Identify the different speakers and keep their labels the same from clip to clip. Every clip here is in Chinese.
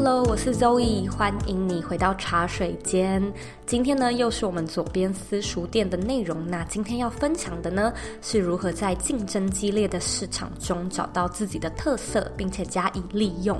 Speaker 1: Hello，我是 Zoe，欢迎你回到茶水间。今天呢，又是我们左边私塾店的内容。那今天要分享的呢，是如何在竞争激烈的市场中找到自己的特色，并且加以利用。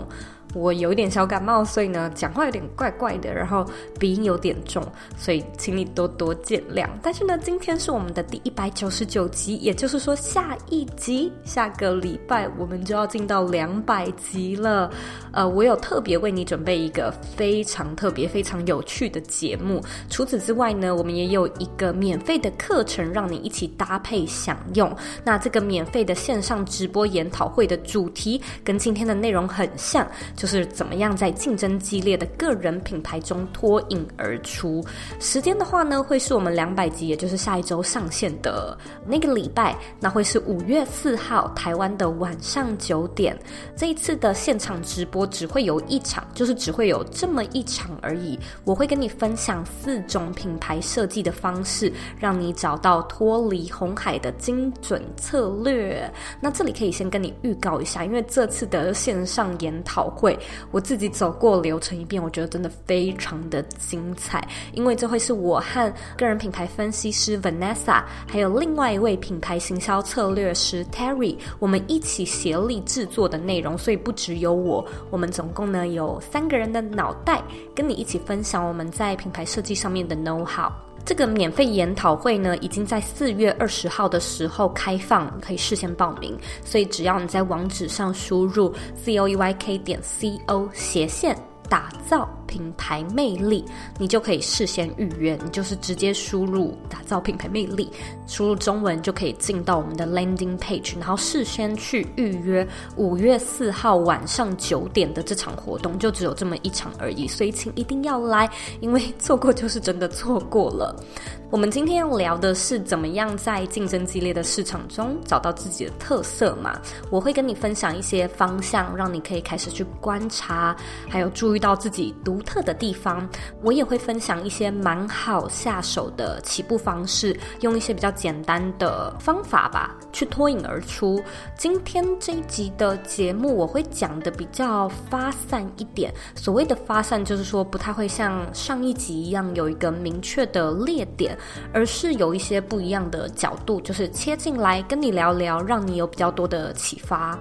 Speaker 1: 我有一点小感冒，所以呢，讲话有点怪怪的，然后鼻音有点重，所以请你多多见谅。但是呢，今天是我们的第一百九十九集，也就是说，下一集下个礼拜我们就要进到两百集了。呃，我有特别为你准备一个非常特别、非常有趣的节目。除此之外呢，我们也有一个免费的课程，让你一起搭配享用。那这个免费的线上直播研讨会的主题跟今天的内容很像。就是怎么样在竞争激烈的个人品牌中脱颖而出。时间的话呢，会是我们两百集，也就是下一周上线的那个礼拜，那会是五月四号台湾的晚上九点。这一次的现场直播只会有一场，就是只会有这么一场而已。我会跟你分享四种品牌设计的方式，让你找到脱离红海的精准策略。那这里可以先跟你预告一下，因为这次的线上研讨会。我自己走过流程一遍，我觉得真的非常的精彩，因为这会是我和个人品牌分析师 Vanessa，还有另外一位品牌行销策略师 Terry，我们一起协力制作的内容，所以不只有我，我们总共呢有三个人的脑袋，跟你一起分享我们在品牌设计上面的 know how。这个免费研讨会呢，已经在四月二十号的时候开放，可以事先报名。所以只要你在网址上输入 c o e y k 点 co 斜线打造品牌魅力，你就可以事先预约。你就是直接输入“打造品牌魅力”，输入中文就可以进到我们的 landing page，然后事先去预约五月四号晚上九点的这场活动，就只有这么一场而已。所以请一定要来，因为错过就是真的错过了。我们今天要聊的是怎么样在竞争激烈的市场中找到自己的特色嘛？我会跟你分享一些方向，让你可以开始去观察，还有注意到自己独独特的地方。我也会分享一些蛮好下手的起步方式，用一些比较简单的方法吧，去脱颖而出。今天这一集的节目，我会讲的比较发散一点。所谓的发散，就是说不太会像上一集一样有一个明确的列点。而是有一些不一样的角度，就是切进来跟你聊聊，让你有比较多的启发。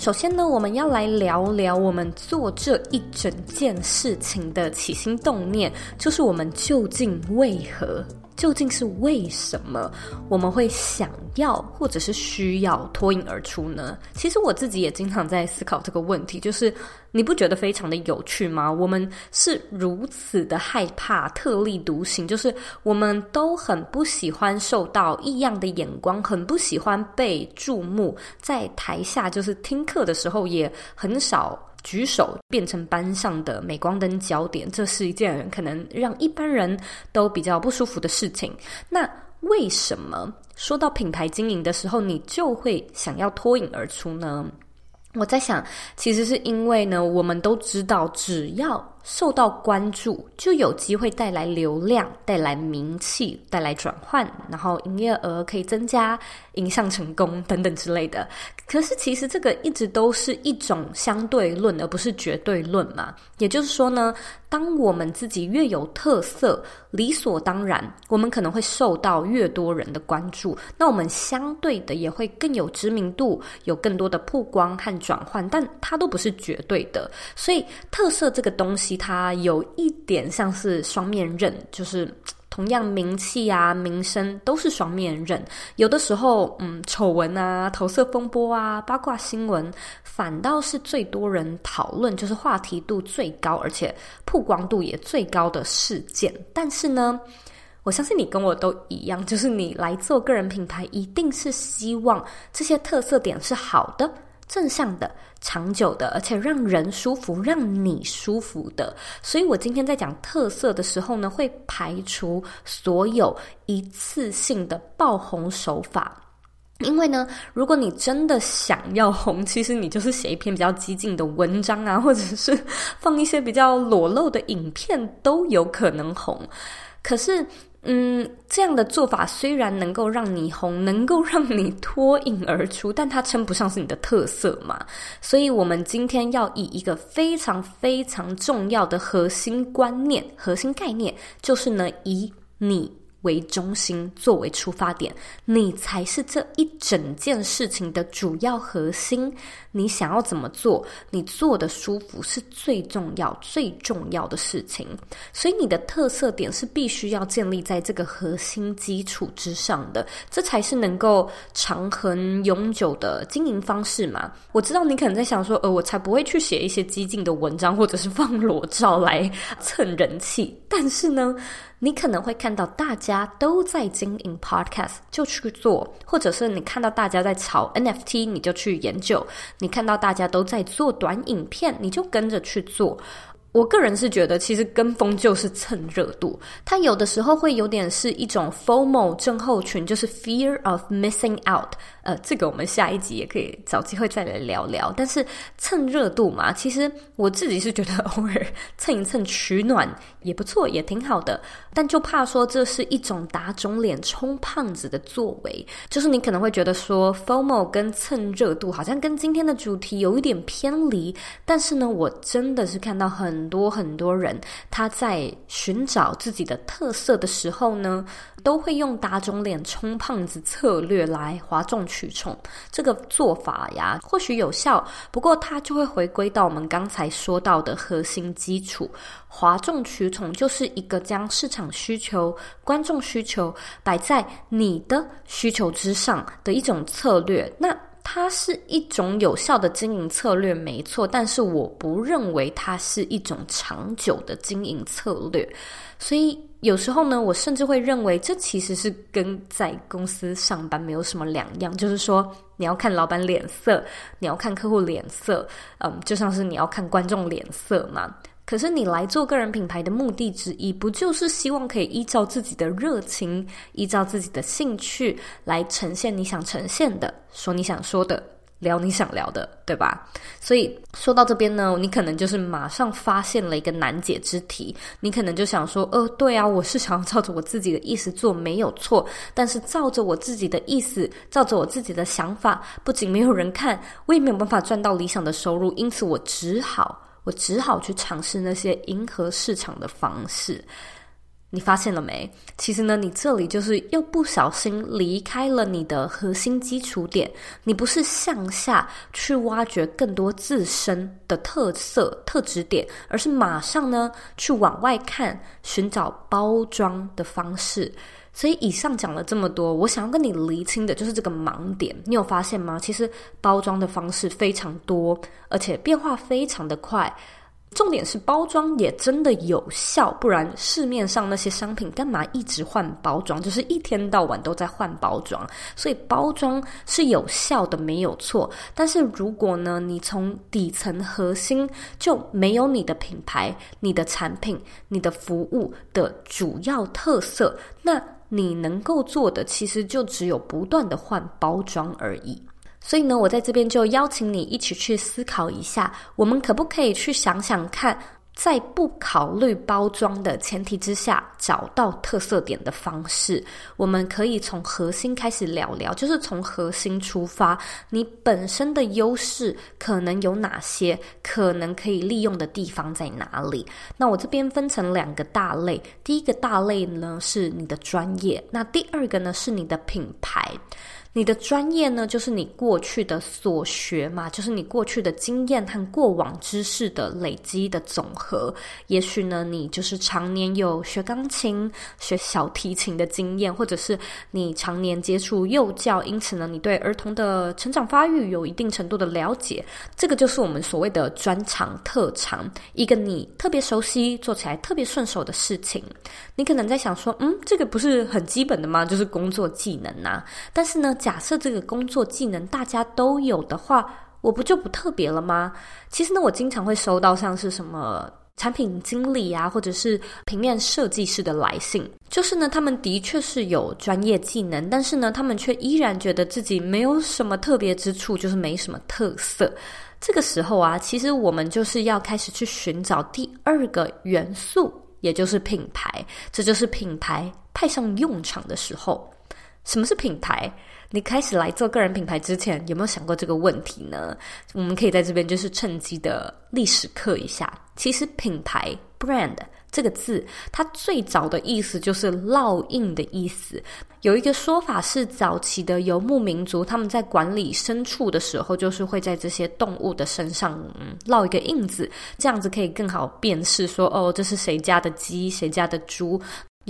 Speaker 1: 首先呢，我们要来聊聊我们做这一整件事情的起心动念，就是我们究竟为何？究竟是为什么我们会想要或者是需要脱颖而出呢？其实我自己也经常在思考这个问题，就是你不觉得非常的有趣吗？我们是如此的害怕特立独行，就是我们都很不喜欢受到异样的眼光，很不喜欢被注目，在台下就是听课的时候也很少。举手变成班上的镁光灯焦点，这是一件可能让一般人都比较不舒服的事情。那为什么说到品牌经营的时候，你就会想要脱颖而出呢？我在想，其实是因为呢，我们都知道，只要受到关注，就有机会带来流量、带来名气、带来转换，然后营业额可以增加、影响成功等等之类的。可是，其实这个一直都是一种相对论，而不是绝对论嘛。也就是说呢，当我们自己越有特色，理所当然，我们可能会受到越多人的关注，那我们相对的也会更有知名度，有更多的曝光和转换，但它都不是绝对的。所以，特色这个东西，它有一点像是双面刃，就是。同样，名气啊、名声都是双面刃。有的时候，嗯，丑闻啊、投射风波啊、八卦新闻，反倒是最多人讨论，就是话题度最高，而且曝光度也最高的事件。但是呢，我相信你跟我都一样，就是你来做个人品牌，一定是希望这些特色点是好的、正向的、长久的，而且让人舒服、让你舒服的。所以我今天在讲特色的时候呢，会排除所有一次性的爆红手法。因为呢，如果你真的想要红，其实你就是写一篇比较激进的文章啊，或者是放一些比较裸露的影片，都有可能红。可是，嗯，这样的做法虽然能够让你红，能够让你脱颖而出，但它称不上是你的特色嘛。所以，我们今天要以一个非常非常重要的核心观念、核心概念，就是呢，以你为中心，作为出发点，你才是这一整件事情的主要核心。你想要怎么做，你做的舒服是最重要、最重要的事情。所以你的特色点是必须要建立在这个核心基础之上的，这才是能够长恒永久的经营方式嘛。我知道你可能在想说，呃，我才不会去写一些激进的文章，或者是放裸照来蹭人气。但是呢，你可能会看到大家都在经营 Podcast，就去做；或者是你看到大家在炒 NFT，你就去研究。你看到大家都在做短影片，你就跟着去做。我个人是觉得，其实跟风就是蹭热度，它有的时候会有点是一种 FOMO 症候群，就是 Fear of Missing Out。呃，这个我们下一集也可以找机会再来聊聊。但是蹭热度嘛，其实我自己是觉得 偶尔蹭一蹭取暖也不错，也挺好的。但就怕说这是一种打肿脸充胖子的作为，就是你可能会觉得说 FOMO 跟蹭热度好像跟今天的主题有一点偏离。但是呢，我真的是看到很多很多人他在寻找自己的特色的时候呢，都会用打肿脸充胖子策略来哗众取宠。这个做法呀，或许有效，不过它就会回归到我们刚才说到的核心基础。哗众取宠就是一个将市场需求、观众需求摆在你的需求之上的一种策略。那它是一种有效的经营策略，没错，但是我不认为它是一种长久的经营策略，所以。有时候呢，我甚至会认为这其实是跟在公司上班没有什么两样。就是说，你要看老板脸色，你要看客户脸色，嗯，就像是你要看观众脸色嘛。可是你来做个人品牌的目的之一，不就是希望可以依照自己的热情，依照自己的兴趣来呈现你想呈现的，说你想说的。聊你想聊的，对吧？所以说到这边呢，你可能就是马上发现了一个难解之题。你可能就想说，呃，对啊，我是想要照着我自己的意思做，没有错。但是照着我自己的意思，照着我自己的想法，不仅没有人看，我也没有办法赚到理想的收入。因此，我只好，我只好去尝试那些迎合市场的方式。你发现了没？其实呢，你这里就是又不小心离开了你的核心基础点。你不是向下去挖掘更多自身的特色特质点，而是马上呢去往外看，寻找包装的方式。所以以上讲了这么多，我想要跟你厘清的就是这个盲点。你有发现吗？其实包装的方式非常多，而且变化非常的快。重点是包装也真的有效，不然市面上那些商品干嘛一直换包装？就是一天到晚都在换包装，所以包装是有效的，没有错。但是如果呢，你从底层核心就没有你的品牌、你的产品、你的服务的主要特色，那你能够做的其实就只有不断的换包装而已。所以呢，我在这边就邀请你一起去思考一下，我们可不可以去想想看，在不考虑包装的前提之下，找到特色点的方式。我们可以从核心开始聊聊，就是从核心出发，你本身的优势可能有哪些，可能可以利用的地方在哪里？那我这边分成两个大类，第一个大类呢是你的专业，那第二个呢是你的品牌。你的专业呢，就是你过去的所学嘛，就是你过去的经验和过往知识的累积的总和。也许呢，你就是常年有学钢琴、学小提琴的经验，或者是你常年接触幼教，因此呢，你对儿童的成长发育有一定程度的了解。这个就是我们所谓的专长特长，一个你特别熟悉、做起来特别顺手的事情。你可能在想说，嗯，这个不是很基本的吗？就是工作技能呐。但是呢，假设这个工作技能大家都有的话，我不就不特别了吗？其实呢，我经常会收到像是什么产品经理啊，或者是平面设计师的来信，就是呢，他们的确是有专业技能，但是呢，他们却依然觉得自己没有什么特别之处，就是没什么特色。这个时候啊，其实我们就是要开始去寻找第二个元素，也就是品牌。这就是品牌派上用场的时候。什么是品牌？你开始来做个人品牌之前，有没有想过这个问题呢？我们可以在这边就是趁机的历史课一下。其实品牌 （brand） 这个字，它最早的意思就是烙印的意思。有一个说法是，早期的游牧民族他们在管理牲畜的时候，就是会在这些动物的身上，嗯，烙一个印子，这样子可以更好辨识说，哦，这是谁家的鸡，谁家的猪。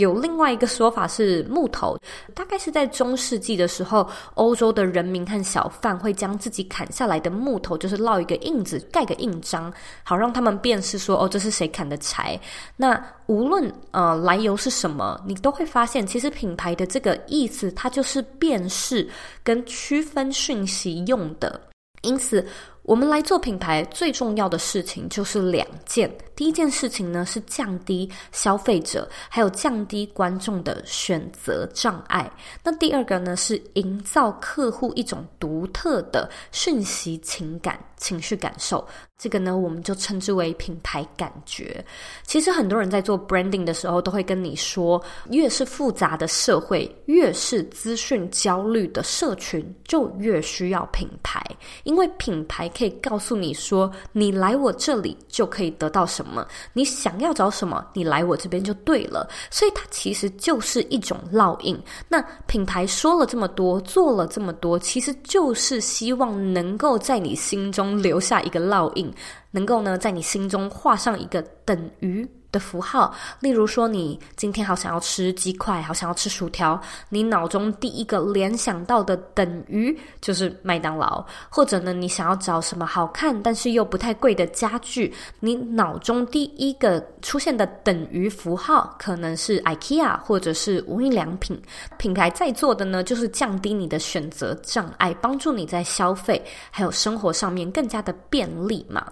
Speaker 1: 有另外一个说法是木头，大概是在中世纪的时候，欧洲的人民和小贩会将自己砍下来的木头，就是烙一个印子，盖个印章，好让他们辨识说，哦，这是谁砍的柴。那无论呃来由是什么，你都会发现，其实品牌的这个意思，它就是辨识跟区分讯息用的。因此，我们来做品牌最重要的事情就是两件。第一件事情呢，是降低消费者还有降低观众的选择障碍。那第二个呢，是营造客户一种独特的讯息、情感、情绪感受。这个呢，我们就称之为品牌感觉。其实很多人在做 branding 的时候，都会跟你说，越是复杂的社会，越是资讯焦虑的社群，就越需要品牌，因为品牌可以告诉你说，你来我这里就可以得到什么。你想要找什么，你来我这边就对了。所以它其实就是一种烙印。那品牌说了这么多，做了这么多，其实就是希望能够在你心中留下一个烙印，能够呢在你心中画上一个等于。的符号，例如说，你今天好想要吃鸡块，好想要吃薯条，你脑中第一个联想到的等于就是麦当劳，或者呢，你想要找什么好看但是又不太贵的家具，你脑中第一个出现的等于符号可能是 IKEA 或者是无印良品。品牌在做的呢，就是降低你的选择障碍，帮助你在消费还有生活上面更加的便利嘛。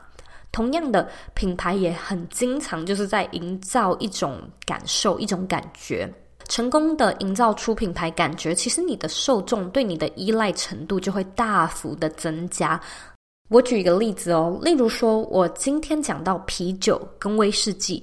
Speaker 1: 同样的品牌也很经常就是在营造一种感受、一种感觉。成功的营造出品牌感觉，其实你的受众对你的依赖程度就会大幅的增加。我举一个例子哦，例如说，我今天讲到啤酒跟威士忌，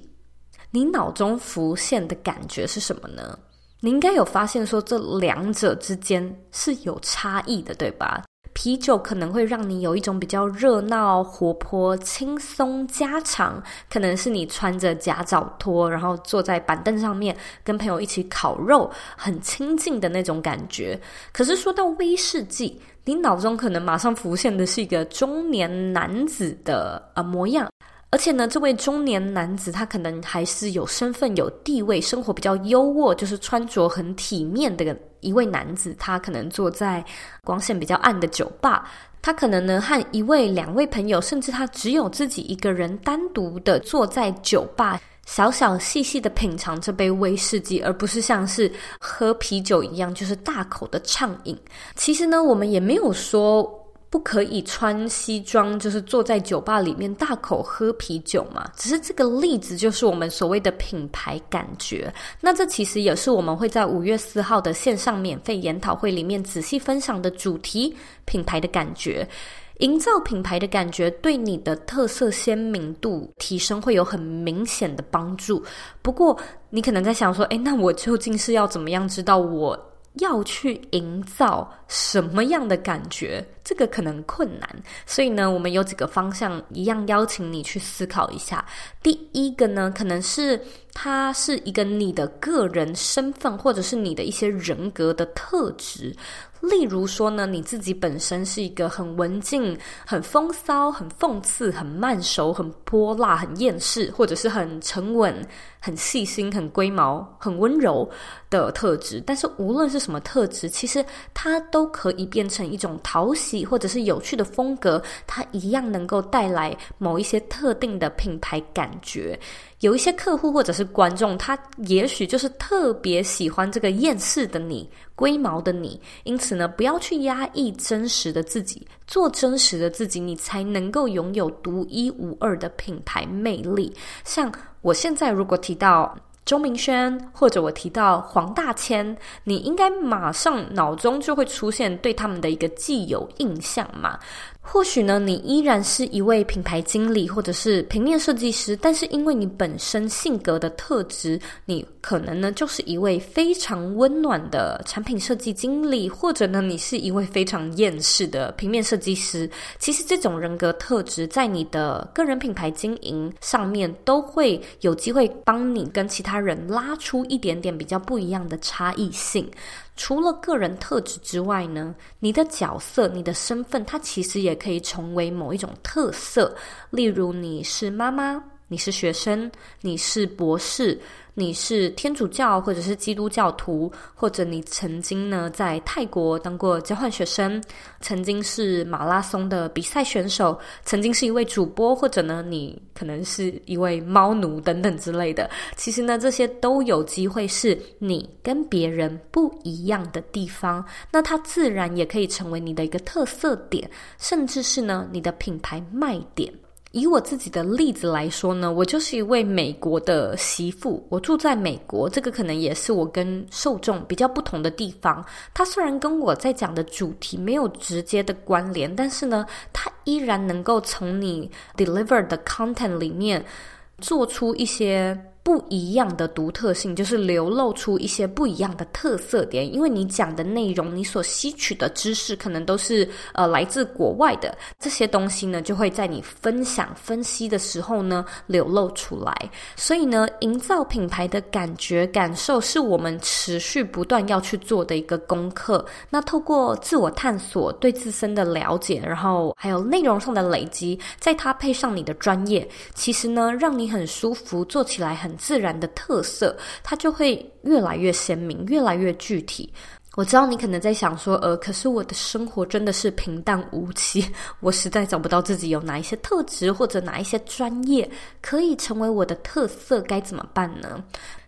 Speaker 1: 你脑中浮现的感觉是什么呢？你应该有发现说，这两者之间是有差异的，对吧？啤酒可能会让你有一种比较热闹、活泼、轻松、家常，可能是你穿着夹脚拖，然后坐在板凳上面跟朋友一起烤肉，很亲近的那种感觉。可是说到威士忌，你脑中可能马上浮现的是一个中年男子的呃模样。而且呢，这位中年男子他可能还是有身份、有地位，生活比较优渥，就是穿着很体面的一位男子。他可能坐在光线比较暗的酒吧，他可能呢和一位、两位朋友，甚至他只有自己一个人单独的坐在酒吧，小小细细的品尝这杯威士忌，而不是像是喝啤酒一样，就是大口的畅饮。其实呢，我们也没有说。不可以穿西装，就是坐在酒吧里面大口喝啤酒嘛？只是这个例子就是我们所谓的品牌感觉。那这其实也是我们会在五月四号的线上免费研讨会里面仔细分享的主题：品牌的感觉。营造品牌的感觉，对你的特色鲜明度提升会有很明显的帮助。不过，你可能在想说，诶，那我究竟是要怎么样知道我要去营造什么样的感觉？这个可能困难，所以呢，我们有几个方向，一样邀请你去思考一下。第一个呢，可能是它是一个你的个人身份，或者是你的一些人格的特质。例如说呢，你自己本身是一个很文静、很风骚、很讽刺、很慢熟、很泼辣、很厌世，或者是很沉稳、很细心、很龟毛、很温柔的特质。但是无论是什么特质，其实它都可以变成一种讨喜或者是有趣的风格，它一样能够带来某一些特定的品牌感觉。有一些客户或者是观众，他也许就是特别喜欢这个厌世的你、龟毛的你，因此呢，不要去压抑真实的自己，做真实的自己，你才能够拥有独一无二的品牌魅力。像我现在如果提到钟明轩，或者我提到黄大千，你应该马上脑中就会出现对他们的一个既有印象嘛。或许呢，你依然是一位品牌经理或者是平面设计师，但是因为你本身性格的特质，你可能呢就是一位非常温暖的产品设计经理，或者呢你是一位非常厌世的平面设计师。其实这种人格特质在你的个人品牌经营上面都会有机会帮你跟其他人拉出一点点比较不一样的差异性。除了个人特质之外呢，你的角色、你的身份，它其实也可以成为某一种特色。例如，你是妈妈，你是学生，你是博士。你是天主教或者是基督教徒，或者你曾经呢在泰国当过交换学生，曾经是马拉松的比赛选手，曾经是一位主播，或者呢你可能是一位猫奴等等之类的。其实呢这些都有机会是你跟别人不一样的地方，那它自然也可以成为你的一个特色点，甚至是呢你的品牌卖点。以我自己的例子来说呢，我就是一位美国的媳妇，我住在美国，这个可能也是我跟受众比较不同的地方。它虽然跟我在讲的主题没有直接的关联，但是呢，它依然能够从你 deliver 的 content 里面做出一些。不一样的独特性，就是流露出一些不一样的特色点。因为你讲的内容，你所吸取的知识，可能都是呃来自国外的这些东西呢，就会在你分享分析的时候呢流露出来。所以呢，营造品牌的感觉感受，是我们持续不断要去做的一个功课。那透过自我探索，对自身的了解，然后还有内容上的累积，再搭配上你的专业，其实呢，让你很舒服，做起来很。自然的特色，它就会越来越鲜明，越来越具体。我知道你可能在想说，呃，可是我的生活真的是平淡无奇，我实在找不到自己有哪一些特质或者哪一些专业可以成为我的特色，该怎么办呢？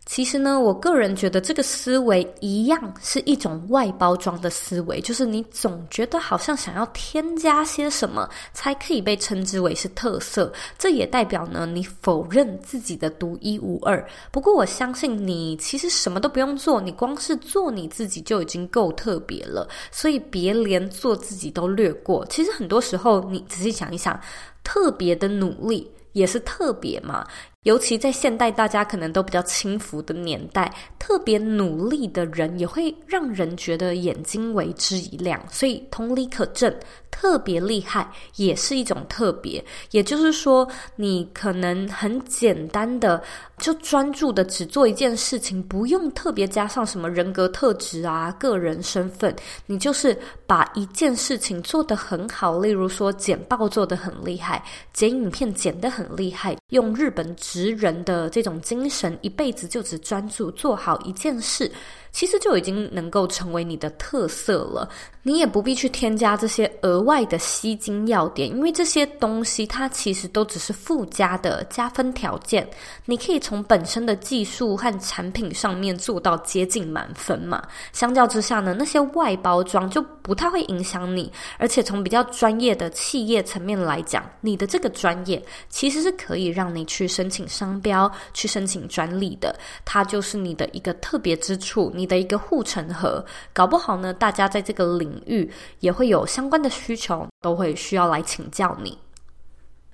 Speaker 1: 其实呢，我个人觉得这个思维一样是一种外包装的思维，就是你总觉得好像想要添加些什么才可以被称之为是特色，这也代表呢你否认自己的独一无二。不过我相信你其实什么都不用做，你光是做你自己就已经够特别了，所以别连做自己都略过。其实很多时候你仔细想一想，特别的努力也是特别嘛。尤其在现代，大家可能都比较轻浮的年代，特别努力的人也会让人觉得眼睛为之一亮。所以同理可证，特别厉害也是一种特别。也就是说，你可能很简单的就专注的只做一件事情，不用特别加上什么人格特质啊、个人身份，你就是把一件事情做得很好。例如说，剪报做得很厉害，剪影片剪得很厉害，用日本职人的这种精神，一辈子就只专注做好一件事。其实就已经能够成为你的特色了，你也不必去添加这些额外的吸睛要点，因为这些东西它其实都只是附加的加分条件。你可以从本身的技术和产品上面做到接近满分嘛。相较之下呢，那些外包装就不太会影响你，而且从比较专业的企业层面来讲，你的这个专业其实是可以让你去申请商标、去申请专利的，它就是你的一个特别之处。你的一个护城河，搞不好呢，大家在这个领域也会有相关的需求，都会需要来请教你。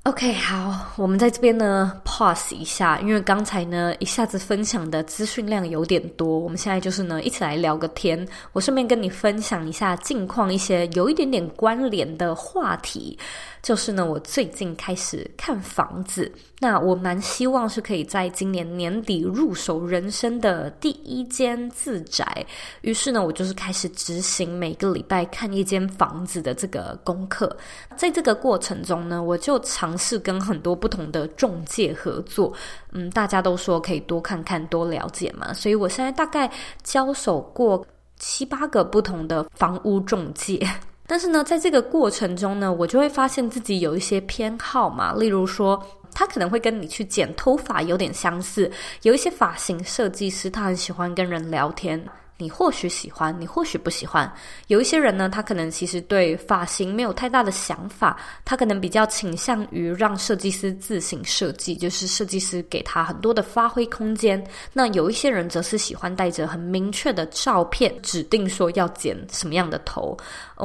Speaker 1: OK，好，我们在这边呢 pause 一下，因为刚才呢一下子分享的资讯量有点多，我们现在就是呢一起来聊个天，我顺便跟你分享一下近况一些有一点点关联的话题。就是呢，我最近开始看房子，那我蛮希望是可以在今年年底入手人生的第一间自宅。于是呢，我就是开始执行每个礼拜看一间房子的这个功课。在这个过程中呢，我就常试跟很多不同的中介合作。嗯，大家都说可以多看看、多了解嘛，所以我现在大概交手过七八个不同的房屋中介。但是呢，在这个过程中呢，我就会发现自己有一些偏好嘛，例如说，他可能会跟你去剪头发有点相似，有一些发型设计师他很喜欢跟人聊天。你或许喜欢，你或许不喜欢。有一些人呢，他可能其实对发型没有太大的想法，他可能比较倾向于让设计师自行设计，就是设计师给他很多的发挥空间。那有一些人则是喜欢带着很明确的照片，指定说要剪什么样的头。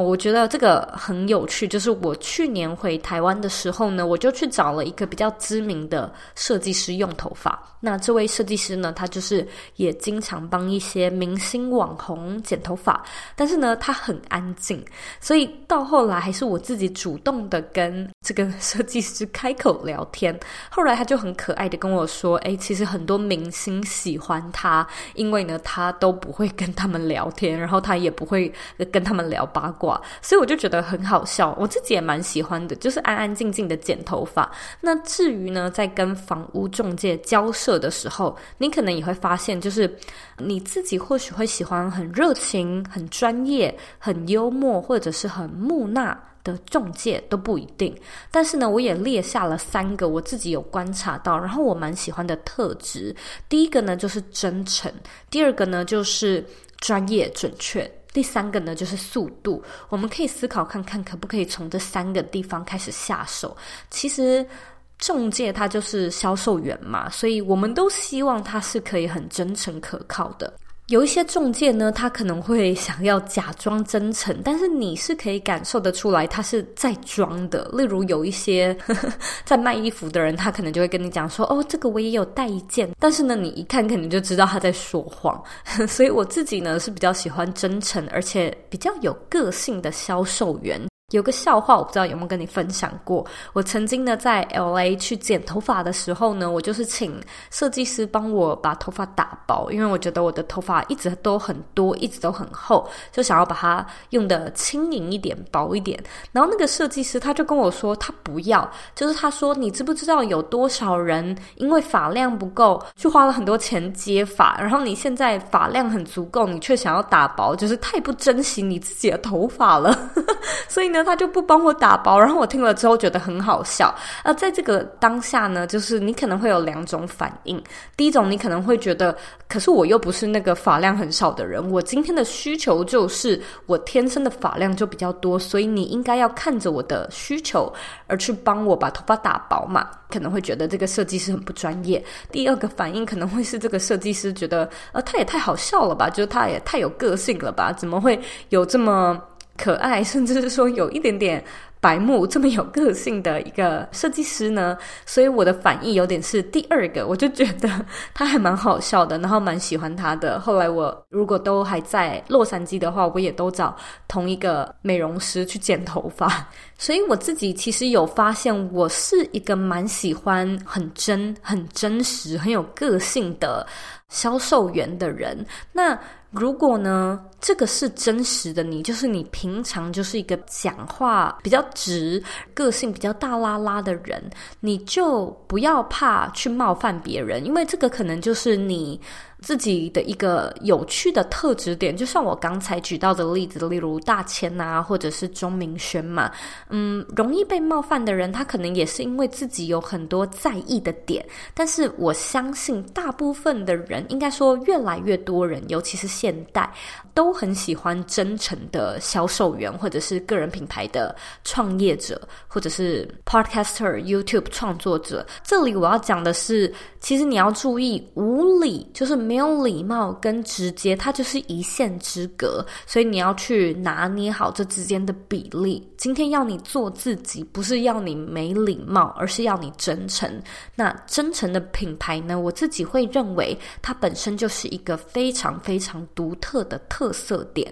Speaker 1: 我觉得这个很有趣。就是我去年回台湾的时候呢，我就去找了一个比较知名的设计师用头发。那这位设计师呢，他就是也经常帮一些明星。网红剪头发，但是呢，他很安静，所以到后来还是我自己主动的跟这个 设计师开口聊天。后来他就很可爱的跟我说：“诶，其实很多明星喜欢他，因为呢，他都不会跟他们聊天，然后他也不会跟他们聊八卦，所以我就觉得很好笑。我自己也蛮喜欢的，就是安安静静的剪头发。那至于呢，在跟房屋中介交涉的时候，你可能也会发现，就是你自己或许会。喜欢很热情、很专业、很幽默，或者是很木讷的中介都不一定。但是呢，我也列下了三个我自己有观察到，然后我蛮喜欢的特质。第一个呢就是真诚，第二个呢就是专业准确，第三个呢就是速度。我们可以思考看看，可不可以从这三个地方开始下手。其实。中介他就是销售员嘛，所以我们都希望他是可以很真诚可靠的。有一些中介呢，他可能会想要假装真诚，但是你是可以感受得出来他是在装的。例如有一些呵 呵在卖衣服的人，他可能就会跟你讲说：“哦，这个我也有带一件。”但是呢，你一看肯定就知道他在说谎。所以我自己呢是比较喜欢真诚而且比较有个性的销售员。有个笑话，我不知道有没有跟你分享过。我曾经呢在 LA 去剪头发的时候呢，我就是请设计师帮我把头发打薄，因为我觉得我的头发一直都很多，一直都很厚，就想要把它用的轻盈一点、薄一点。然后那个设计师他就跟我说，他不要，就是他说，你知不知道有多少人因为发量不够，去花了很多钱接发，然后你现在发量很足够，你却想要打薄，就是太不珍惜你自己的头发了。所以呢。他就不帮我打薄，然后我听了之后觉得很好笑。而在这个当下呢，就是你可能会有两种反应。第一种，你可能会觉得，可是我又不是那个发量很少的人，我今天的需求就是我天生的发量就比较多，所以你应该要看着我的需求而去帮我把头发打薄嘛。可能会觉得这个设计师很不专业。第二个反应可能会是这个设计师觉得，呃，他也太好笑了吧，就是他也太有个性了吧，怎么会有这么。可爱，甚至是说有一点点白目，这么有个性的一个设计师呢，所以我的反应有点是第二个，我就觉得他还蛮好笑的，然后蛮喜欢他的。后来我如果都还在洛杉矶的话，我也都找同一个美容师去剪头发。所以我自己其实有发现，我是一个蛮喜欢很真、很真实、很有个性的销售员的人。那如果呢，这个是真实的你，就是你平常就是一个讲话比较直、个性比较大拉拉的人，你就不要怕去冒犯别人，因为这个可能就是你。自己的一个有趣的特质点，就像我刚才举到的例子，例如大千啊，或者是钟明轩嘛，嗯，容易被冒犯的人，他可能也是因为自己有很多在意的点。但是我相信，大部分的人，应该说越来越多人，尤其是现代，都很喜欢真诚的销售员，或者是个人品牌的创业者，或者是 Podcaster、YouTube 创作者。这里我要讲的是，其实你要注意，无理就是。没有礼貌跟直接，它就是一线之隔，所以你要去拿捏好这之间的比例。今天要你做自己，不是要你没礼貌，而是要你真诚。那真诚的品牌呢，我自己会认为它本身就是一个非常非常独特的特色点。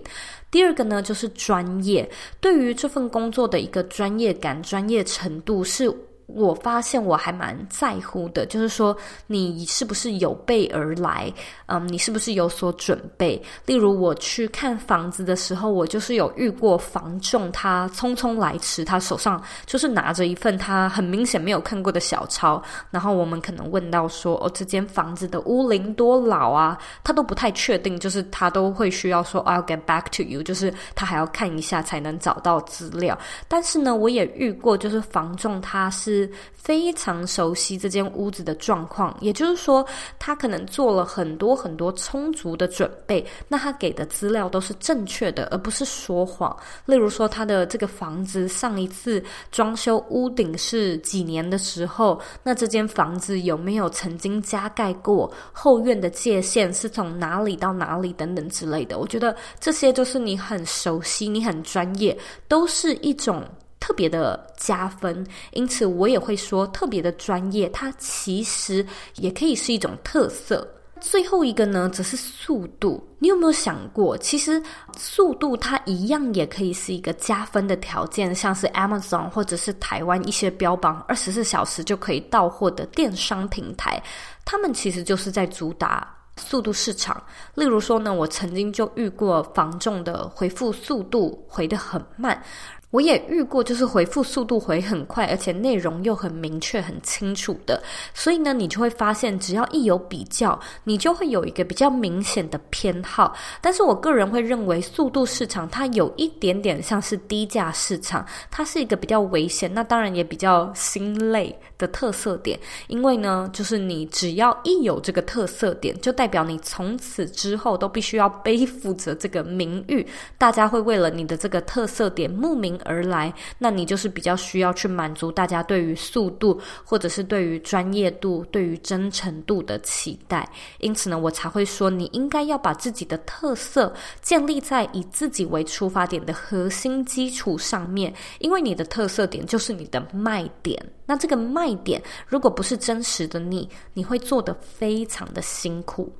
Speaker 1: 第二个呢，就是专业，对于这份工作的一个专业感、专业程度是。我发现我还蛮在乎的，就是说你是不是有备而来，嗯，你是不是有所准备？例如我去看房子的时候，我就是有遇过房仲，他匆匆来迟，他手上就是拿着一份他很明显没有看过的小抄，然后我们可能问到说，哦，这间房子的屋龄多老啊？他都不太确定，就是他都会需要说，I'll get back to you，就是他还要看一下才能找到资料。但是呢，我也遇过，就是房仲他是。非常熟悉这间屋子的状况，也就是说，他可能做了很多很多充足的准备，那他给的资料都是正确的，而不是说谎。例如说，他的这个房子上一次装修屋顶是几年的时候，那这间房子有没有曾经加盖过？后院的界限是从哪里到哪里等等之类的。我觉得这些就是你很熟悉，你很专业，都是一种。特别的加分，因此我也会说，特别的专业，它其实也可以是一种特色。最后一个呢，则是速度。你有没有想过，其实速度它一样也可以是一个加分的条件，像是 Amazon 或者是台湾一些标榜二十四小时就可以到货的电商平台，他们其实就是在主打速度市场。例如说呢，我曾经就遇过房仲的回复速度回得很慢。我也遇过，就是回复速度回很快，而且内容又很明确、很清楚的。所以呢，你就会发现，只要一有比较，你就会有一个比较明显的偏好。但是我个人会认为，速度市场它有一点点像是低价市场，它是一个比较危险，那当然也比较心累的特色点。因为呢，就是你只要一有这个特色点，就代表你从此之后都必须要背负着这个名誉，大家会为了你的这个特色点慕名而来，那你就是比较需要去满足大家对于速度，或者是对于专业度、对于真诚度的期待。因此呢，我才会说，你应该要把自己的特色建立在以自己为出发点的核心基础上面，因为你的特色点就是你的卖点。那这个卖点如果不是真实的你，你会做得非常的辛苦。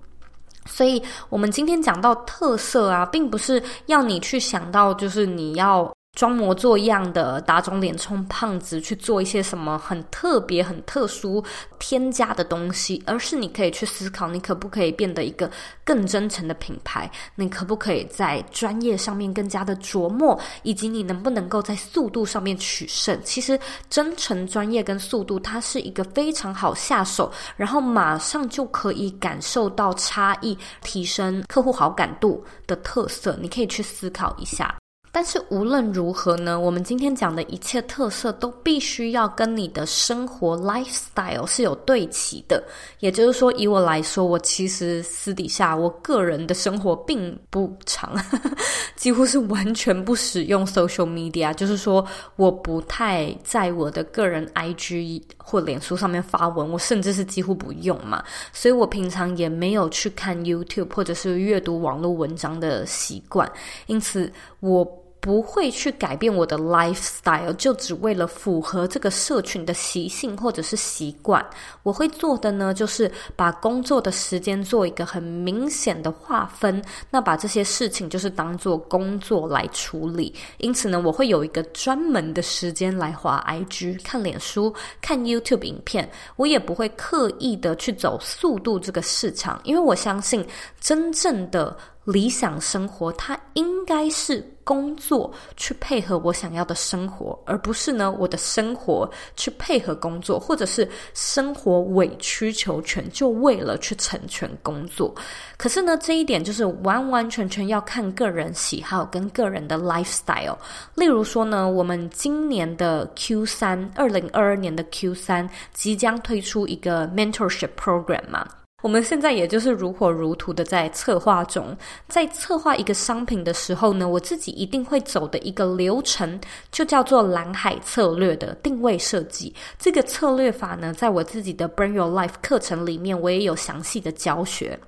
Speaker 1: 所以，我们今天讲到特色啊，并不是要你去想到，就是你要。装模作样的打肿脸充胖子去做一些什么很特别、很特殊、添加的东西，而是你可以去思考，你可不可以变得一个更真诚的品牌？你可不可以在专业上面更加的琢磨，以及你能不能够在速度上面取胜？其实，真诚、专业跟速度，它是一个非常好下手，然后马上就可以感受到差异，提升客户好感度的特色。你可以去思考一下。但是无论如何呢，我们今天讲的一切特色都必须要跟你的生活 lifestyle 是有对齐的。也就是说，以我来说，我其实私底下我个人的生活并不长，几乎是完全不使用 social media。就是说，我不太在我的个人 IG 或脸书上面发文，我甚至是几乎不用嘛。所以我平常也没有去看 YouTube 或者是阅读网络文章的习惯，因此我。不会去改变我的 lifestyle，就只为了符合这个社群的习性或者是习惯。我会做的呢，就是把工作的时间做一个很明显的划分，那把这些事情就是当做工作来处理。因此呢，我会有一个专门的时间来划 IG、看脸书、看 YouTube 影片。我也不会刻意的去走速度这个市场，因为我相信真正的。理想生活，它应该是工作去配合我想要的生活，而不是呢我的生活去配合工作，或者是生活委曲求全，就为了去成全工作。可是呢，这一点就是完完全全要看个人喜好跟个人的 lifestyle。例如说呢，我们今年的 Q 三，二零二二年的 Q 三即将推出一个 mentorship program 嘛。我们现在也就是如火如荼的在策划中，在策划一个商品的时候呢，我自己一定会走的一个流程，就叫做蓝海策略的定位设计。这个策略法呢，在我自己的 Bring Your Life 课程里面，我也有详细的教学。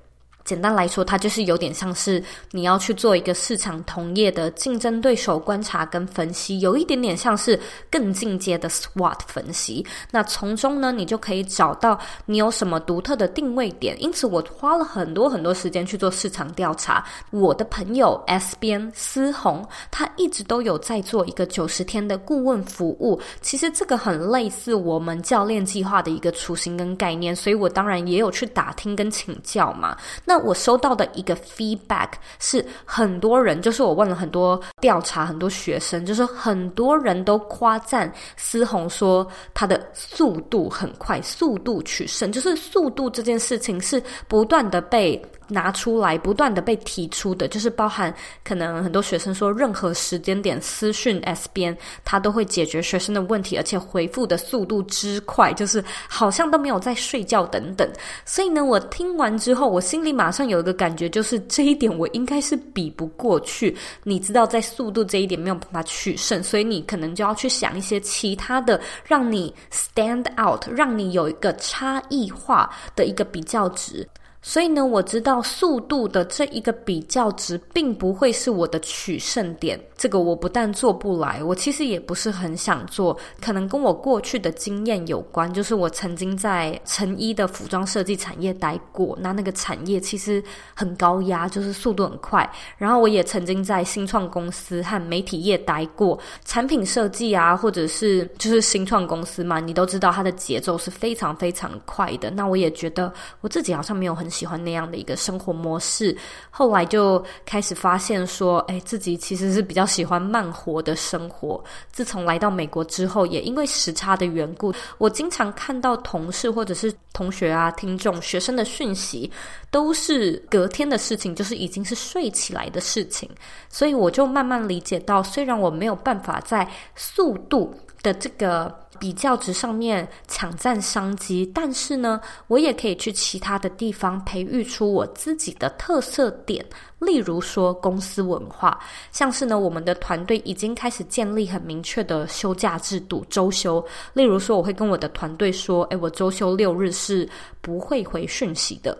Speaker 1: 简单来说，它就是有点像是你要去做一个市场同业的竞争对手观察跟分析，有一点点像是更进阶的 SWOT 分析。那从中呢，你就可以找到你有什么独特的定位点。因此，我花了很多很多时间去做市场调查。我的朋友 S 边思宏，他一直都有在做一个九十天的顾问服务。其实这个很类似我们教练计划的一个雏形跟概念，所以我当然也有去打听跟请教嘛。那我收到的一个 feedback 是，很多人就是我问了很多调查，很多学生，就是很多人都夸赞思红说他的速度很快，速度取胜，就是速度这件事情是不断的被拿出来，不断的被提出的，就是包含可能很多学生说，任何时间点私讯 S 边，他都会解决学生的问题，而且回复的速度之快，就是好像都没有在睡觉等等。所以呢，我听完之后，我心里马上有一个感觉，就是这一点我应该是比不过去。你知道，在速度这一点没有办法取胜，所以你可能就要去想一些其他的，让你 stand out，让你有一个差异化的一个比较值。所以呢，我知道速度的这一个比较值并不会是我的取胜点。这个我不但做不来，我其实也不是很想做。可能跟我过去的经验有关，就是我曾经在成衣的服装设计产业待过，那那个产业其实很高压，就是速度很快。然后我也曾经在新创公司和媒体业待过，产品设计啊，或者是就是新创公司嘛，你都知道它的节奏是非常非常快的。那我也觉得我自己好像没有很喜欢那样的一个生活模式，后来就开始发现说，哎，自己其实是比较喜欢慢活的生活。自从来到美国之后，也因为时差的缘故，我经常看到同事或者是同学啊、听众、学生的讯息，都是隔天的事情，就是已经是睡起来的事情。所以我就慢慢理解到，虽然我没有办法在速度的这个比较值上面抢占商机，但是呢，我也可以去其他的地方培育出我自己的特色点。例如说公司文化，像是呢，我们的团队已经开始建立很明确的休假制度，周休。例如说，我会跟我的团队说，诶，我周休六日是不会回讯息的。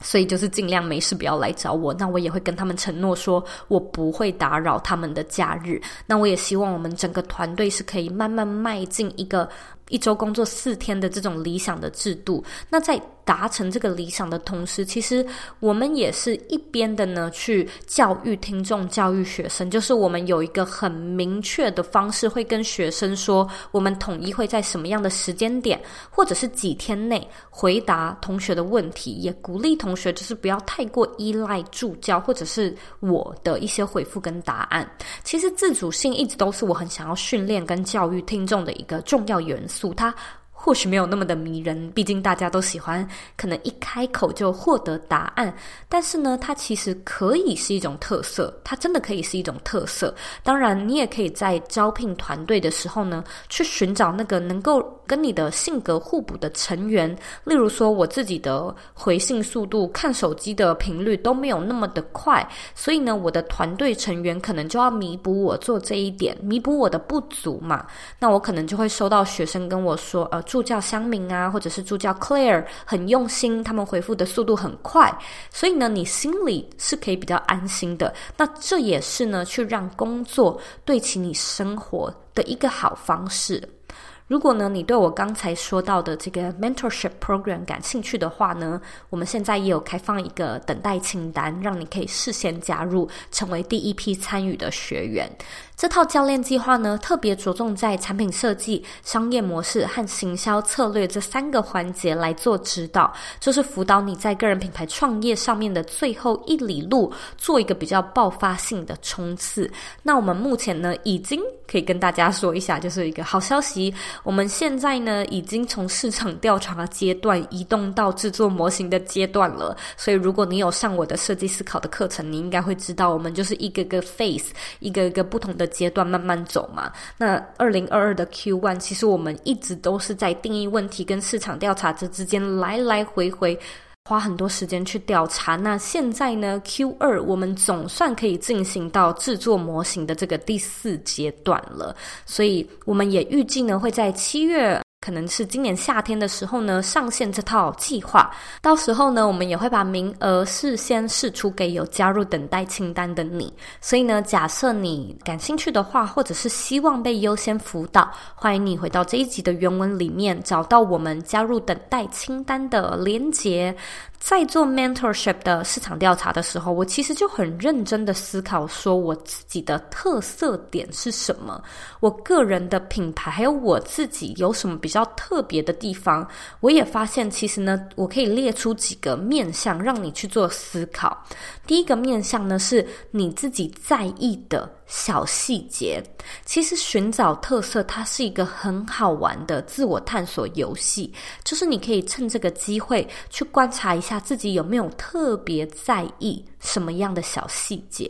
Speaker 1: 所以就是尽量没事不要来找我，那我也会跟他们承诺说，我不会打扰他们的假日。那我也希望我们整个团队是可以慢慢迈进一个一周工作四天的这种理想的制度。那在达成这个理想的同时，其实我们也是一边的呢，去教育听众、教育学生。就是我们有一个很明确的方式，会跟学生说，我们统一会在什么样的时间点，或者是几天内回答同学的问题，也鼓励同学就是不要太过依赖助教或者是我的一些回复跟答案。其实自主性一直都是我很想要训练跟教育听众的一个重要元素。它。或许没有那么的迷人，毕竟大家都喜欢可能一开口就获得答案。但是呢，它其实可以是一种特色，它真的可以是一种特色。当然，你也可以在招聘团队的时候呢，去寻找那个能够跟你的性格互补的成员。例如说，我自己的回信速度、看手机的频率都没有那么的快，所以呢，我的团队成员可能就要弥补我做这一点，弥补我的不足嘛。那我可能就会收到学生跟我说，呃。助教香明啊，或者是助教 Claire 很用心，他们回复的速度很快，所以呢，你心里是可以比较安心的。那这也是呢，去让工作对齐你生活的一个好方式。如果呢，你对我刚才说到的这个 mentorship program 感兴趣的话呢，我们现在也有开放一个等待清单，让你可以事先加入，成为第一批参与的学员。这套教练计划呢，特别着重在产品设计、商业模式和行销策略这三个环节来做指导，就是辅导你在个人品牌创业上面的最后一里路，做一个比较爆发性的冲刺。那我们目前呢，已经可以跟大家说一下，就是一个好消息，我们现在呢，已经从市场调查阶段移动到制作模型的阶段了。所以，如果你有上我的设计思考的课程，你应该会知道，我们就是一个个 phase，一个一个不同的。阶段慢慢走嘛。那二零二二的 Q one，其实我们一直都是在定义问题跟市场调查这之间来来回回，花很多时间去调查。那现在呢，Q 二我们总算可以进行到制作模型的这个第四阶段了。所以我们也预计呢，会在七月。可能是今年夏天的时候呢，上线这套计划。到时候呢，我们也会把名额事先试出给有加入等待清单的你。所以呢，假设你感兴趣的话，或者是希望被优先辅导，欢迎你回到这一集的原文里面，找到我们加入等待清单的连结。在做 mentorship 的市场调查的时候，我其实就很认真的思考，说我自己的特色点是什么，我个人的品牌，还有我自己有什么比较比较特别的地方。我也发现，其实呢，我可以列出几个面向让你去做思考。第一个面向呢，是你自己在意的。小细节，其实寻找特色，它是一个很好玩的自我探索游戏。就是你可以趁这个机会去观察一下自己有没有特别在意什么样的小细节。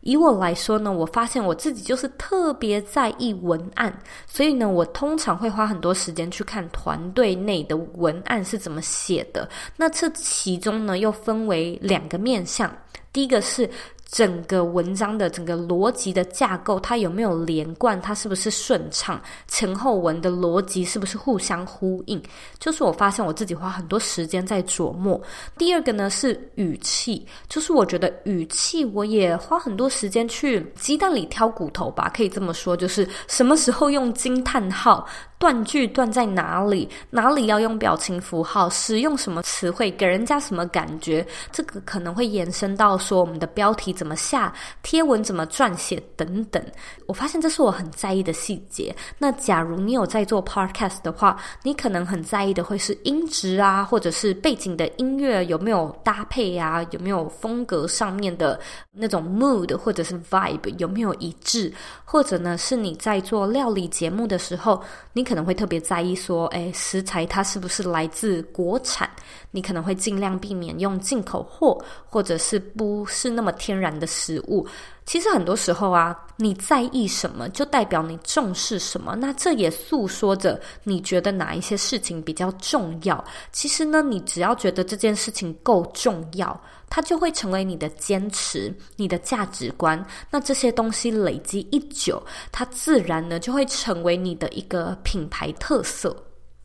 Speaker 1: 以我来说呢，我发现我自己就是特别在意文案，所以呢，我通常会花很多时间去看团队内的文案是怎么写的。那这其中呢，又分为两个面向，第一个是。整个文章的整个逻辑的架构，它有没有连贯？它是不是顺畅？前后文的逻辑是不是互相呼应？就是我发现我自己花很多时间在琢磨。第二个呢是语气，就是我觉得语气我也花很多时间去鸡蛋里挑骨头吧，可以这么说，就是什么时候用惊叹号。断句断在哪里？哪里要用表情符号？使用什么词汇？给人家什么感觉？这个可能会延伸到说我们的标题怎么下，贴文怎么撰写等等。我发现这是我很在意的细节。那假如你有在做 podcast 的话，你可能很在意的会是音质啊，或者是背景的音乐有没有搭配啊，有没有风格上面的那种 mood 或者是 vibe 有没有一致？或者呢，是你在做料理节目的时候，你可能会特别在意说，诶，食材它是不是来自国产？你可能会尽量避免用进口货，或者是不是那么天然的食物。其实很多时候啊，你在意什么，就代表你重视什么。那这也诉说着你觉得哪一些事情比较重要。其实呢，你只要觉得这件事情够重要。它就会成为你的坚持，你的价值观。那这些东西累积一久，它自然呢就会成为你的一个品牌特色。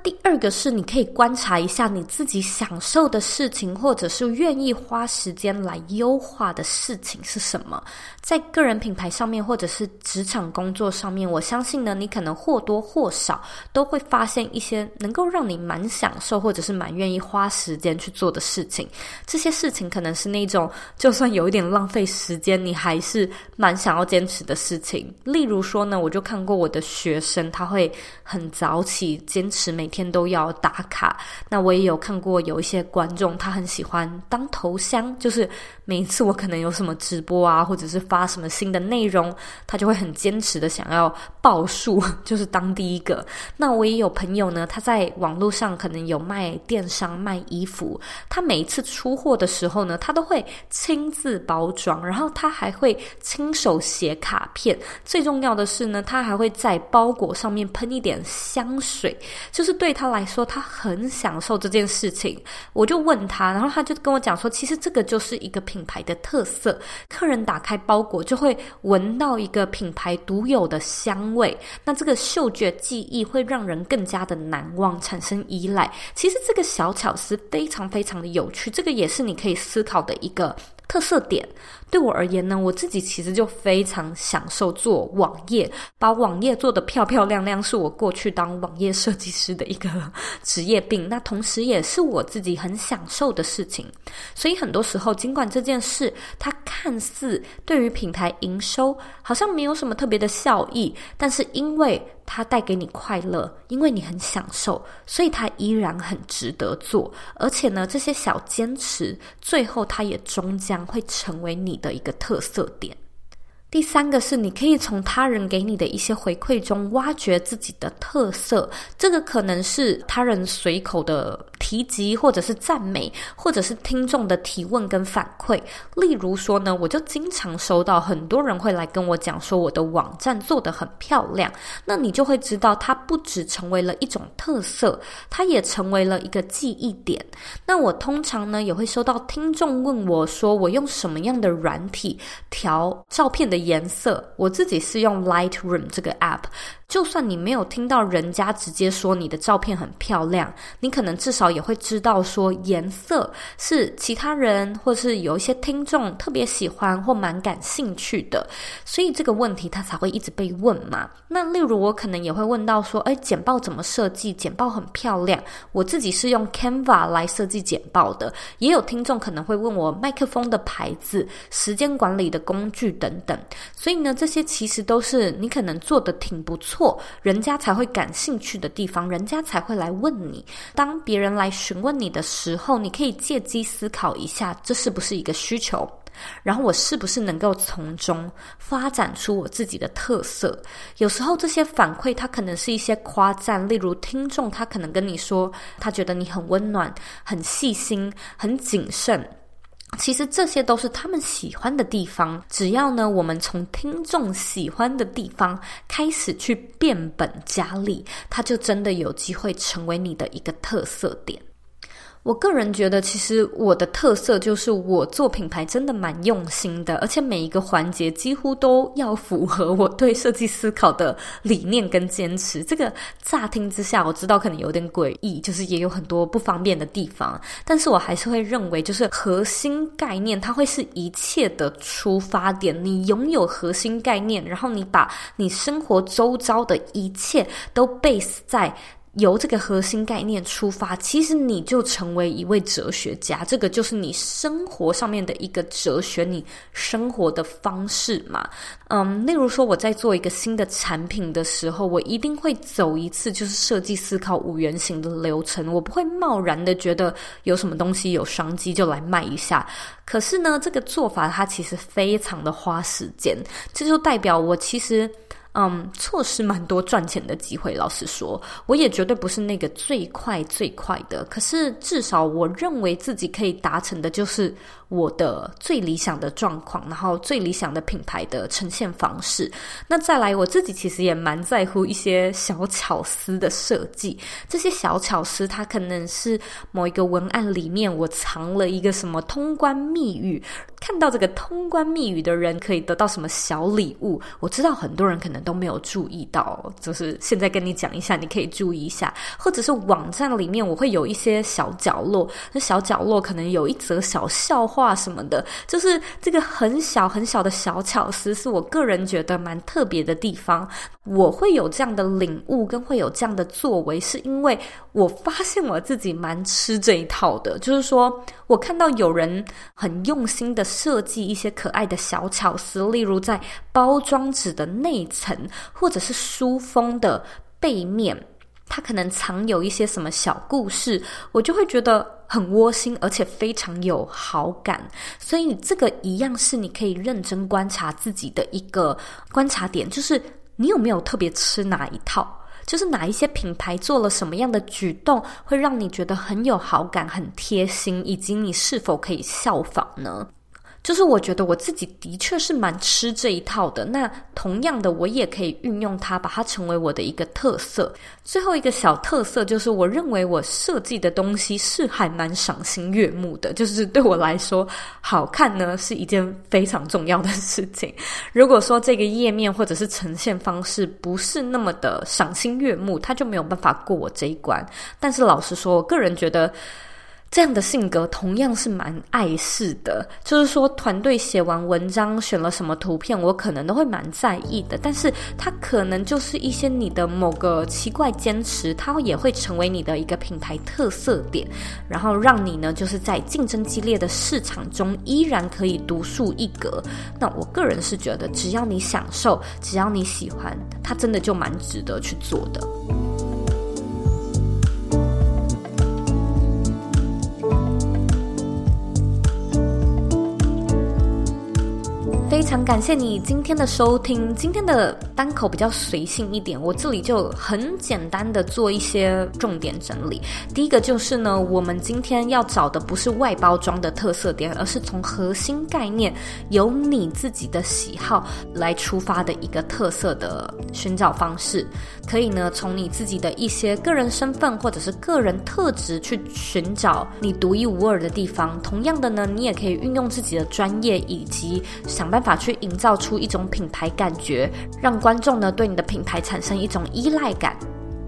Speaker 1: 第二个是，你可以观察一下你自己享受的事情，或者是愿意花时间来优化的事情是什么。在个人品牌上面，或者是职场工作上面，我相信呢，你可能或多或少都会发现一些能够让你蛮享受，或者是蛮愿意花时间去做的事情。这些事情可能是那种就算有一点浪费时间，你还是蛮想要坚持的事情。例如说呢，我就看过我的学生，他会很早起，坚持每天都要打卡，那我也有看过有一些观众，他很喜欢当头香，就是每一次我可能有什么直播啊，或者是发什么新的内容，他就会很坚持的想要报数，就是当第一个。那我也有朋友呢，他在网络上可能有卖电商卖衣服，他每一次出货的时候呢，他都会亲自包装，然后他还会亲手写卡片，最重要的是呢，他还会在包裹上面喷一点香水，就是。对他来说，他很享受这件事情。我就问他，然后他就跟我讲说，其实这个就是一个品牌的特色。客人打开包裹就会闻到一个品牌独有的香味，那这个嗅觉记忆会让人更加的难忘，产生依赖。其实这个小巧思非常非常的有趣，这个也是你可以思考的一个特色点。对我而言呢，我自己其实就非常享受做网页，把网页做得漂漂亮亮，是我过去当网页设计师的一个 职业病。那同时也是我自己很享受的事情。所以很多时候，尽管这件事它看似对于品牌营收好像没有什么特别的效益，但是因为它带给你快乐，因为你很享受，所以它依然很值得做。而且呢，这些小坚持，最后它也终将会成为你的一个特色点。第三个是，你可以从他人给你的一些回馈中挖掘自己的特色。这个可能是他人随口的提及，或者是赞美，或者是听众的提问跟反馈。例如说呢，我就经常收到很多人会来跟我讲说，我的网站做得很漂亮。那你就会知道，它不只成为了一种特色，它也成为了一个记忆点。那我通常呢，也会收到听众问我说，我用什么样的软体调照片的颜色，我自己是用 Lightroom 这个 app。就算你没有听到人家直接说你的照片很漂亮，你可能至少也会知道说颜色是其他人或是有一些听众特别喜欢或蛮感兴趣的，所以这个问题他才会一直被问嘛。那例如我可能也会问到说，诶，简报怎么设计？简报很漂亮，我自己是用 Canva 来设计简报的。也有听众可能会问我麦克风的牌子、时间管理的工具等等。所以呢，这些其实都是你可能做的挺不错。人家才会感兴趣的地方，人家才会来问你。当别人来询问你的时候，你可以借机思考一下，这是不是一个需求？然后我是不是能够从中发展出我自己的特色？有时候这些反馈，它可能是一些夸赞，例如听众他可能跟你说，他觉得你很温暖、很细心、很谨慎。其实这些都是他们喜欢的地方，只要呢，我们从听众喜欢的地方开始去变本加厉，它就真的有机会成为你的一个特色点。我个人觉得，其实我的特色就是我做品牌真的蛮用心的，而且每一个环节几乎都要符合我对设计思考的理念跟坚持。这个乍听之下，我知道可能有点诡异，就是也有很多不方便的地方，但是我还是会认为，就是核心概念它会是一切的出发点。你拥有核心概念，然后你把你生活周遭的一切都 base 在。由这个核心概念出发，其实你就成为一位哲学家。这个就是你生活上面的一个哲学，你生活的方式嘛。嗯，例如说我在做一个新的产品的时候，我一定会走一次就是设计思考五原型的流程。我不会贸然的觉得有什么东西有商机就来卖一下。可是呢，这个做法它其实非常的花时间，这就代表我其实。嗯，错失蛮多赚钱的机会。老实说，我也绝对不是那个最快最快的。可是至少我认为自己可以达成的，就是我的最理想的状况，然后最理想的品牌的呈现方式。那再来，我自己其实也蛮在乎一些小巧思的设计。这些小巧思，它可能是某一个文案里面我藏了一个什么通关密语，看到这个通关密语的人可以得到什么小礼物。我知道很多人可能都没有注意到，就是现在跟你讲一下，你可以注意一下，或者是网站里面我会有一些小角落，那小角落可能有一则小笑话画什么的，就是这个很小很小的小巧思，是我个人觉得蛮特别的地方。我会有这样的领悟，跟会有这样的作为，是因为我发现我自己蛮吃这一套的，就是说我看到有人很用心的设计一些可爱的小巧思，例如在包装纸的内层。或者是书封的背面，它可能藏有一些什么小故事，我就会觉得很窝心，而且非常有好感。所以这个一样是你可以认真观察自己的一个观察点，就是你有没有特别吃哪一套，就是哪一些品牌做了什么样的举动，会让你觉得很有好感、很贴心，以及你是否可以效仿呢？就是我觉得我自己的确是蛮吃这一套的，那同样的，我也可以运用它，把它成为我的一个特色。最后一个小特色就是，我认为我设计的东西是还蛮赏心悦目的，就是对我来说，好看呢是一件非常重要的事情。如果说这个页面或者是呈现方式不是那么的赏心悦目，它就没有办法过我这一关。但是老实说，我个人觉得。这样的性格同样是蛮碍事的，就是说团队写完文章选了什么图片，我可能都会蛮在意的。但是它可能就是一些你的某个奇怪坚持，它也会成为你的一个品牌特色点，然后让你呢就是在竞争激烈的市场中依然可以独树一格。那我个人是觉得，只要你享受，只要你喜欢，它真的就蛮值得去做的。非常感谢你今天的收听，今天的单口比较随性一点，我这里就很简单的做一些重点整理。第一个就是呢，我们今天要找的不是外包装的特色点，而是从核心概念，由你自己的喜好来出发的一个特色的寻找方式。可以呢，从你自己的一些个人身份或者是个人特质去寻找你独一无二的地方。同样的呢，你也可以运用自己的专业以及想办法。去营造出一种品牌感觉，让观众呢对你的品牌产生一种依赖感。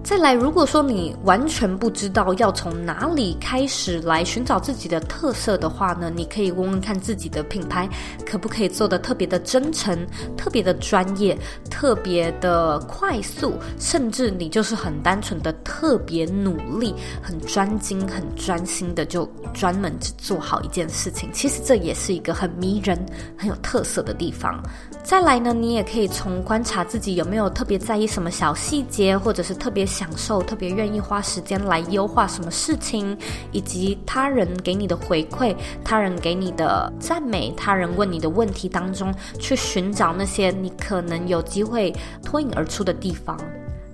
Speaker 1: 再来，如果说你完全不知道要从哪里开始来寻找自己的特色的话呢，你可以问问看自己的品牌可不可以做得特别的真诚、特别的专业、特别的快速，甚至你就是很单纯的特别努力、很专精、很专心的就专门只做好一件事情。其实这也是一个很迷人、很有特色的地方。再来呢，你也可以从观察自己有没有特别在意什么小细节，或者是特别。享受特别愿意花时间来优化什么事情，以及他人给你的回馈、他人给你的赞美、他人问你的问题当中，去寻找那些你可能有机会脱颖而出的地方。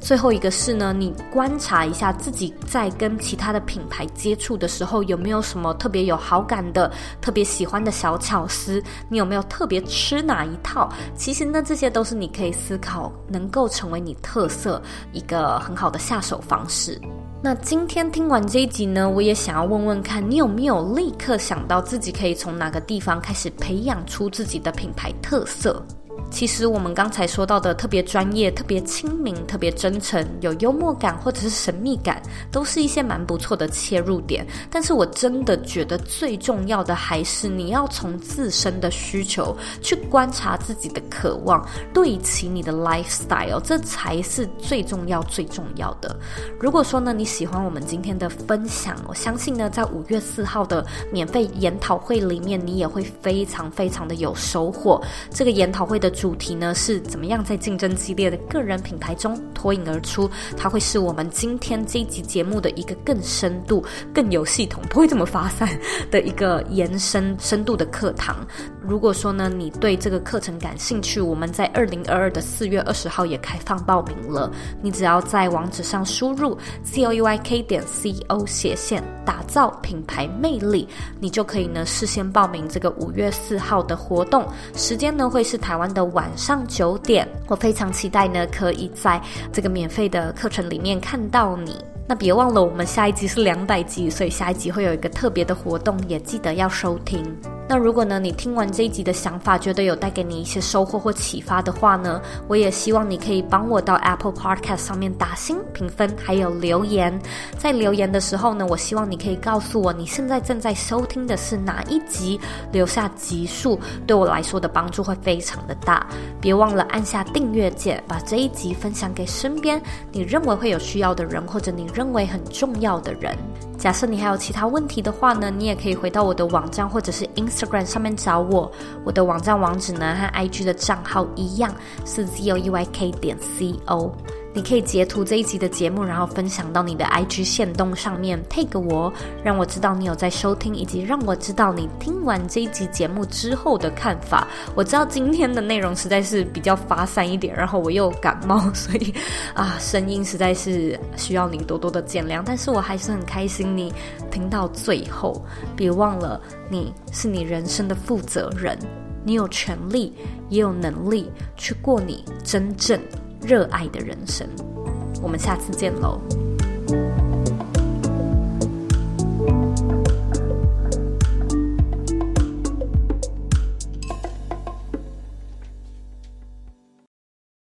Speaker 1: 最后一个是呢，你观察一下自己在跟其他的品牌接触的时候，有没有什么特别有好感的、特别喜欢的小巧思？你有没有特别吃哪一套？其实呢，这些都是你可以思考，能够成为你特色一个很好的下手方式。那今天听完这一集呢，我也想要问问看你有没有立刻想到自己可以从哪个地方开始培养出自己的品牌特色？其实我们刚才说到的特别专业、特别亲民、特别真诚、有幽默感或者是神秘感，都是一些蛮不错的切入点。但是我真的觉得最重要的还是你要从自身的需求去观察自己的渴望，对齐你的 lifestyle，这才是最重要、最重要的。如果说呢，你喜欢我们今天的分享，我相信呢，在五月四号的免费研讨会里面，你也会非常非常的有收获。这个研讨会的。主题呢是怎么样在竞争激烈的个人品牌中脱颖而出？它会是我们今天这一集节目的一个更深度、更有系统，不会这么发散的一个延伸深度的课堂。如果说呢，你对这个课程感兴趣，我们在二零二二的四月二十号也开放报名了。你只要在网址上输入 z o u y k 点 c o 斜线打造品牌魅力，你就可以呢事先报名这个五月四号的活动。时间呢会是台湾的。晚上九点，我非常期待呢，可以在这个免费的课程里面看到你。那别忘了，我们下一集是两百集，所以下一集会有一个特别的活动，也记得要收听。那如果呢，你听完这一集的想法，觉得有带给你一些收获或启发的话呢，我也希望你可以帮我到 Apple Podcast 上面打星评分，还有留言。在留言的时候呢，我希望你可以告诉我你现在正在收听的是哪一集，留下集数，对我来说的帮助会非常的大。别忘了按下订阅键，把这一集分享给身边你认为会有需要的人，或者你认认为很重要的人。假设你还有其他问题的话呢，你也可以回到我的网站或者是 Instagram 上面找我。我的网站网址呢和 IG 的账号一样，是 z o e y k 点 co。你可以截图这一集的节目，然后分享到你的 IG 线动上面，tag 我，让我知道你有在收听，以及让我知道你听完这一集节目之后的看法。我知道今天的内容实在是比较发散一点，然后我又感冒，所以啊，声音实在是需要你多多的见谅。但是我还是很开心你听到最后，别忘了你是你人生的负责人，你有权利也有能力去过你真正热爱的人生，我们下次见喽。